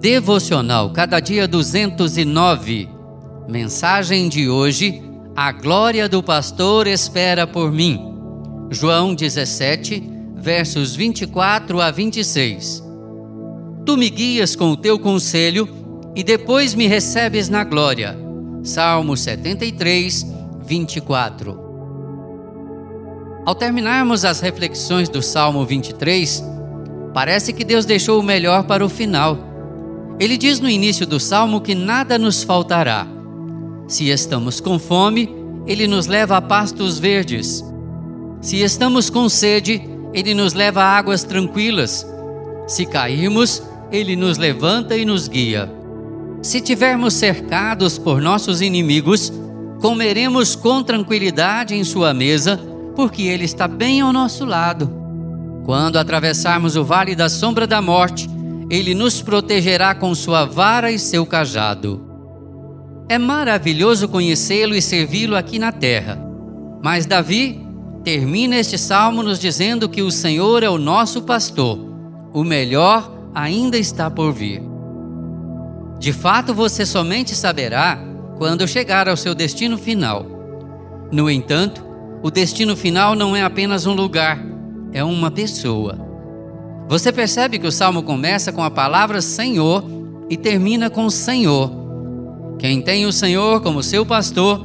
Devocional Cada Dia 209. Mensagem de hoje: A glória do pastor espera por mim. João 17, versos 24 a 26. Tu me guias com o teu conselho e depois me recebes na glória. Salmo 73, 24. Ao terminarmos as reflexões do Salmo 23, parece que Deus deixou o melhor para o final. Ele diz no início do salmo que nada nos faltará. Se estamos com fome, Ele nos leva a pastos verdes. Se estamos com sede, Ele nos leva a águas tranquilas. Se cairmos, Ele nos levanta e nos guia. Se tivermos cercados por nossos inimigos, comeremos com tranquilidade em Sua mesa, porque Ele está bem ao nosso lado. Quando atravessarmos o vale da sombra da morte, Ele nos protegerá com Sua vara e seu cajado. É maravilhoso conhecê-lo e servi-lo aqui na terra. Mas Davi termina este salmo nos dizendo que o Senhor é o nosso pastor. O melhor ainda está por vir. De fato, você somente saberá quando chegar ao seu destino final. No entanto, o destino final não é apenas um lugar, é uma pessoa. Você percebe que o salmo começa com a palavra Senhor e termina com Senhor. Quem tem o Senhor como seu pastor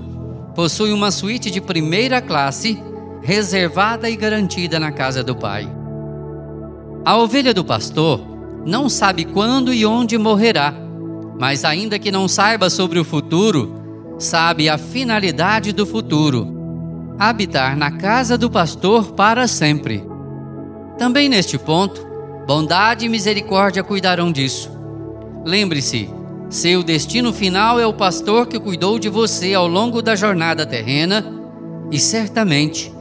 possui uma suíte de primeira classe reservada e garantida na casa do Pai. A ovelha do pastor não sabe quando e onde morrerá mas ainda que não saiba sobre o futuro, sabe a finalidade do futuro: habitar na casa do pastor para sempre. Também neste ponto, bondade e misericórdia cuidarão disso. Lembre-se, seu destino final é o pastor que cuidou de você ao longo da jornada terrena e certamente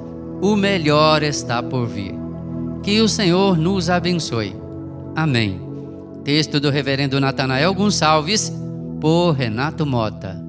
o melhor está por vir. Que o Senhor nos abençoe. Amém. Texto do Reverendo Natanael Gonçalves, por Renato Mota.